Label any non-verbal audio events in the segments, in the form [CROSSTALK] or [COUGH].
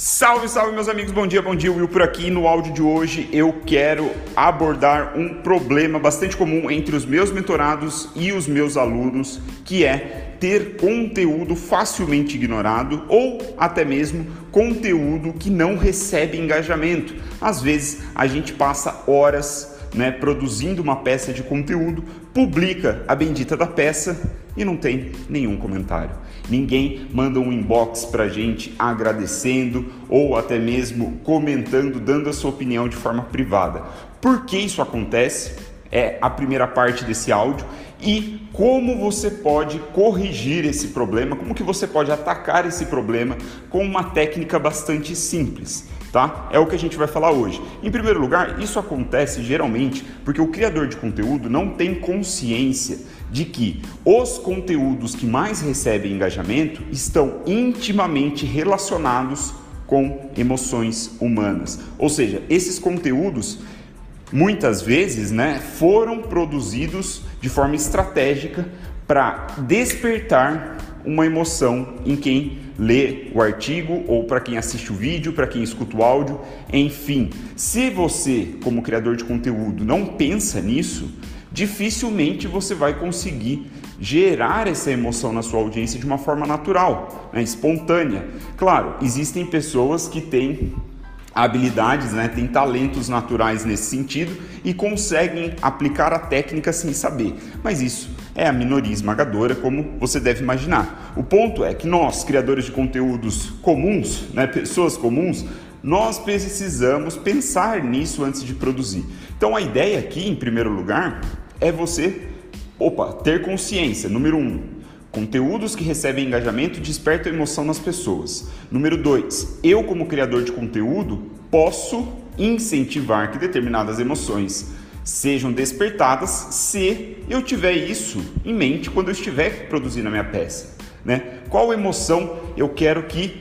Salve, salve meus amigos, bom dia, bom dia, Will por aqui. No áudio de hoje eu quero abordar um problema bastante comum entre os meus mentorados e os meus alunos, que é ter conteúdo facilmente ignorado ou até mesmo conteúdo que não recebe engajamento. Às vezes a gente passa horas né, produzindo uma peça de conteúdo, publica a bendita da peça e não tem nenhum comentário. Ninguém manda um inbox pra gente agradecendo ou até mesmo comentando, dando a sua opinião de forma privada. Por que isso acontece? É a primeira parte desse áudio e como você pode corrigir esse problema, como que você pode atacar esse problema com uma técnica bastante simples tá? É o que a gente vai falar hoje. Em primeiro lugar, isso acontece geralmente porque o criador de conteúdo não tem consciência de que os conteúdos que mais recebem engajamento estão intimamente relacionados com emoções humanas. Ou seja, esses conteúdos muitas vezes, né, foram produzidos de forma estratégica para despertar uma emoção em quem lê o artigo ou para quem assiste o vídeo, para quem escuta o áudio, enfim. Se você, como criador de conteúdo, não pensa nisso, dificilmente você vai conseguir gerar essa emoção na sua audiência de uma forma natural, né, espontânea. Claro, existem pessoas que têm habilidades, né, têm talentos naturais nesse sentido e conseguem aplicar a técnica sem saber, mas isso é a minoria esmagadora, como você deve imaginar. O ponto é que nós, criadores de conteúdos comuns, né, pessoas comuns, nós precisamos pensar nisso antes de produzir. Então a ideia aqui, em primeiro lugar, é você, opa, ter consciência. Número um, conteúdos que recebem engajamento despertam emoção nas pessoas. Número dois, eu como criador de conteúdo posso incentivar que determinadas emoções sejam despertadas se eu tiver isso em mente quando eu estiver produzindo a minha peça. Né? Qual emoção eu quero que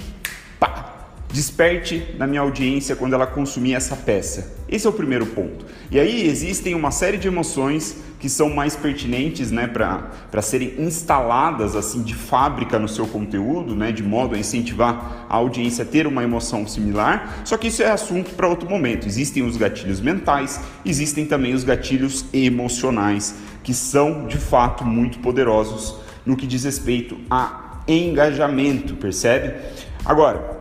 pá, desperte na minha audiência quando ela consumir essa peça? Esse é o primeiro ponto. E aí existem uma série de emoções que são mais pertinentes né, para serem instaladas assim de fábrica no seu conteúdo, né, de modo a incentivar a audiência a ter uma emoção similar. Só que isso é assunto para outro momento. Existem os gatilhos mentais, existem também os gatilhos emocionais, que são de fato muito poderosos no que diz respeito a engajamento, percebe? Agora,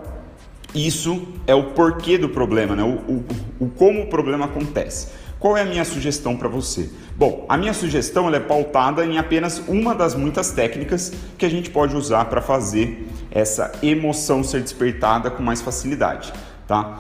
isso é o porquê do problema, né? o, o, o como o problema acontece. Qual é a minha sugestão para você? Bom, a minha sugestão é pautada em apenas uma das muitas técnicas que a gente pode usar para fazer essa emoção ser despertada com mais facilidade, tá?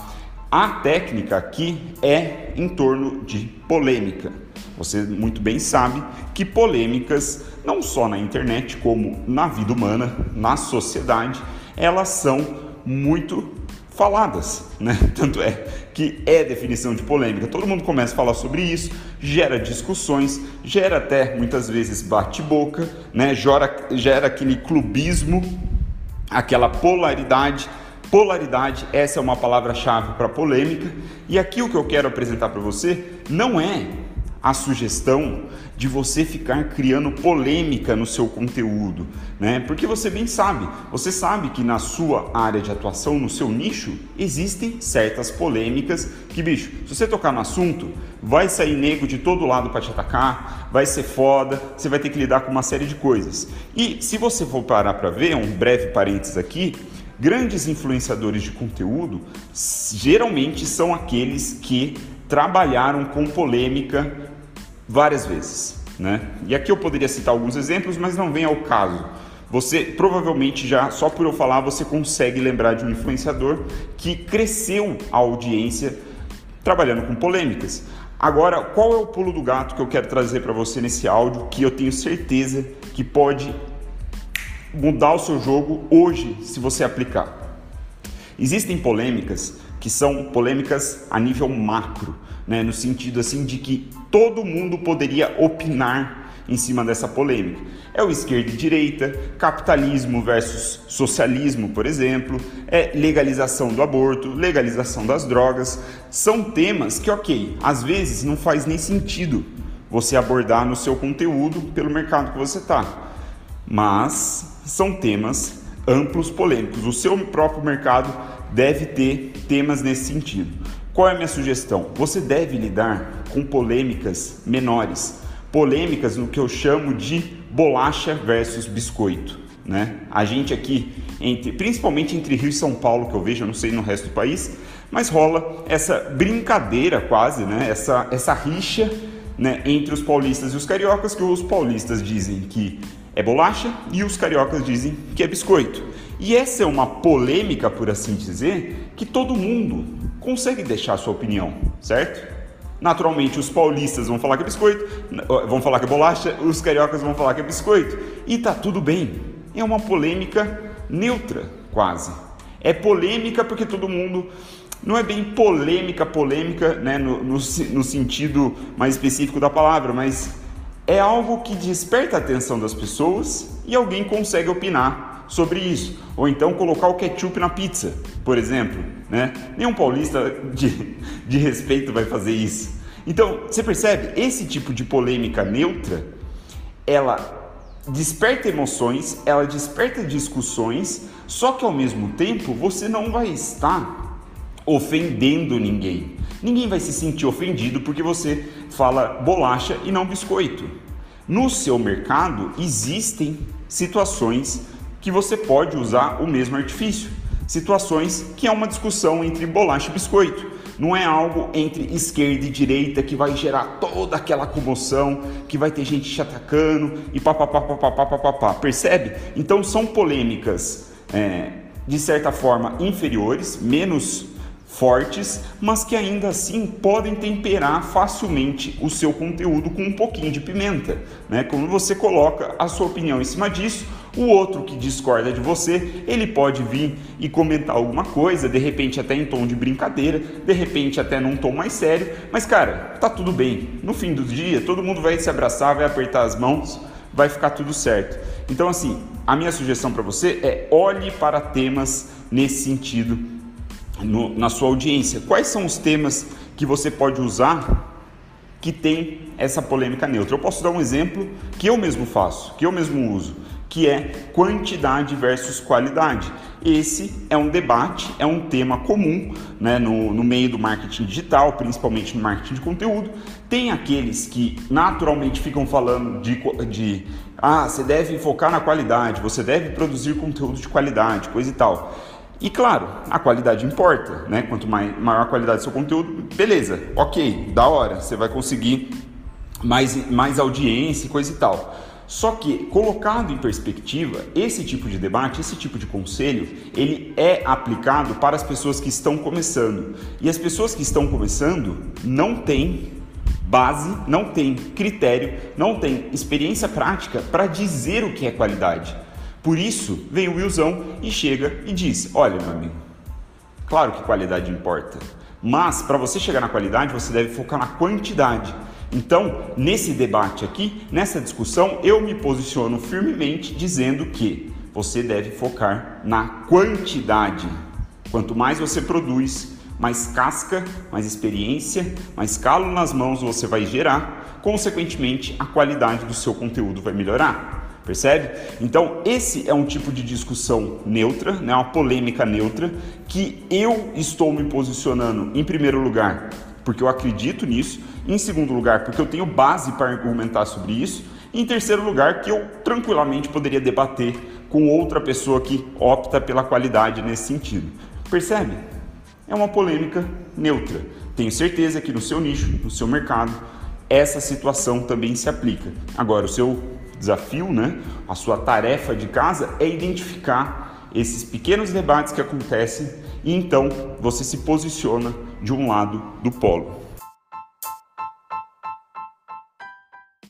A técnica aqui é em torno de polêmica. Você muito bem sabe que polêmicas, não só na internet, como na vida humana, na sociedade, elas são muito faladas, né? [LAUGHS] Tanto é que é definição de polêmica. Todo mundo começa a falar sobre isso, gera discussões, gera até muitas vezes bate-boca, né? Gera, gera aquele clubismo, aquela polaridade. Polaridade, essa é uma palavra-chave para polêmica. E aqui o que eu quero apresentar para você não é a sugestão de você ficar criando polêmica no seu conteúdo, né? Porque você bem sabe, você sabe que na sua área de atuação, no seu nicho, existem certas polêmicas que, bicho, se você tocar no assunto, vai sair nego de todo lado para te atacar, vai ser foda, você vai ter que lidar com uma série de coisas. E se você for parar para ver, um breve parênteses aqui, grandes influenciadores de conteúdo geralmente são aqueles que trabalharam com polêmica várias vezes. Né? E aqui eu poderia citar alguns exemplos, mas não vem ao caso. Você provavelmente já, só por eu falar, você consegue lembrar de um influenciador que cresceu a audiência trabalhando com polêmicas. Agora, qual é o pulo do gato que eu quero trazer para você nesse áudio que eu tenho certeza que pode mudar o seu jogo hoje se você aplicar? Existem polêmicas que são polêmicas a nível macro, né, no sentido assim de que todo mundo poderia opinar em cima dessa polêmica. É o esquerda e direita, capitalismo versus socialismo, por exemplo, é legalização do aborto, legalização das drogas, são temas que, ok, às vezes não faz nem sentido você abordar no seu conteúdo pelo mercado que você está, mas são temas amplos polêmicos. O seu próprio mercado deve ter temas nesse sentido. Qual é a minha sugestão? Você deve lidar com polêmicas menores, polêmicas no que eu chamo de bolacha versus biscoito. Né? A gente aqui, entre, principalmente entre Rio e São Paulo, que eu vejo, eu não sei no resto do país, mas rola essa brincadeira quase, né? essa, essa rixa né, entre os paulistas e os cariocas, que os paulistas dizem que é bolacha e os cariocas dizem que é biscoito. E essa é uma polêmica, por assim dizer, que todo mundo consegue deixar a sua opinião, certo? Naturalmente, os paulistas vão falar que é biscoito, vão falar que é bolacha, os cariocas vão falar que é biscoito, e tá tudo bem. É uma polêmica neutra, quase. É polêmica porque todo mundo não é bem polêmica, polêmica, né, no, no, no, sentido mais específico da palavra, mas é algo que desperta a atenção das pessoas e alguém consegue opinar sobre isso. Ou então colocar o ketchup na pizza, por exemplo. Né? Nenhum paulista de, de respeito vai fazer isso. Então, você percebe? Esse tipo de polêmica neutra, ela desperta emoções, ela desperta discussões, só que ao mesmo tempo você não vai estar ofendendo ninguém. Ninguém vai se sentir ofendido porque você fala bolacha e não biscoito. No seu mercado existem situações que você pode usar o mesmo artifício. Situações que é uma discussão entre bolacha e biscoito. Não é algo entre esquerda e direita que vai gerar toda aquela comoção, que vai ter gente te atacando e papapá, papapá, papapá. Percebe? Então são polêmicas é, de certa forma inferiores, menos fortes, mas que ainda assim podem temperar facilmente o seu conteúdo com um pouquinho de pimenta. Né? Quando você coloca a sua opinião em cima disso, o outro que discorda de você, ele pode vir e comentar alguma coisa, de repente até em tom de brincadeira, de repente até num tom mais sério, mas cara, tá tudo bem. No fim do dia, todo mundo vai se abraçar, vai apertar as mãos, vai ficar tudo certo. Então assim, a minha sugestão para você é olhe para temas nesse sentido no, na sua audiência. Quais são os temas que você pode usar que tem essa polêmica neutra? Eu posso dar um exemplo que eu mesmo faço, que eu mesmo uso, que é quantidade versus qualidade. Esse é um debate, é um tema comum né, no, no meio do marketing digital, principalmente no marketing de conteúdo. Tem aqueles que naturalmente ficam falando de, de ah, você deve focar na qualidade, você deve produzir conteúdo de qualidade, coisa e tal. E claro, a qualidade importa, né? Quanto mais, maior a qualidade do seu conteúdo, beleza, ok, da hora, você vai conseguir mais, mais audiência e coisa e tal. Só que, colocado em perspectiva, esse tipo de debate, esse tipo de conselho, ele é aplicado para as pessoas que estão começando. E as pessoas que estão começando não têm base, não têm critério, não têm experiência prática para dizer o que é qualidade. Por isso, vem o Wilson e chega e diz: Olha, meu amigo, claro que qualidade importa, mas para você chegar na qualidade, você deve focar na quantidade. Então, nesse debate aqui, nessa discussão, eu me posiciono firmemente dizendo que você deve focar na quantidade. Quanto mais você produz, mais casca, mais experiência, mais calo nas mãos você vai gerar, consequentemente, a qualidade do seu conteúdo vai melhorar. Percebe? Então, esse é um tipo de discussão neutra, né, uma polêmica neutra, que eu estou me posicionando em primeiro lugar, porque eu acredito nisso, em segundo lugar, porque eu tenho base para argumentar sobre isso, e em terceiro lugar, que eu tranquilamente poderia debater com outra pessoa que opta pela qualidade nesse sentido. Percebe? É uma polêmica neutra. Tenho certeza que no seu nicho, no seu mercado, essa situação também se aplica. Agora, o seu desafio, né? A sua tarefa de casa é identificar esses pequenos debates que acontecem e então você se posiciona de um lado do polo.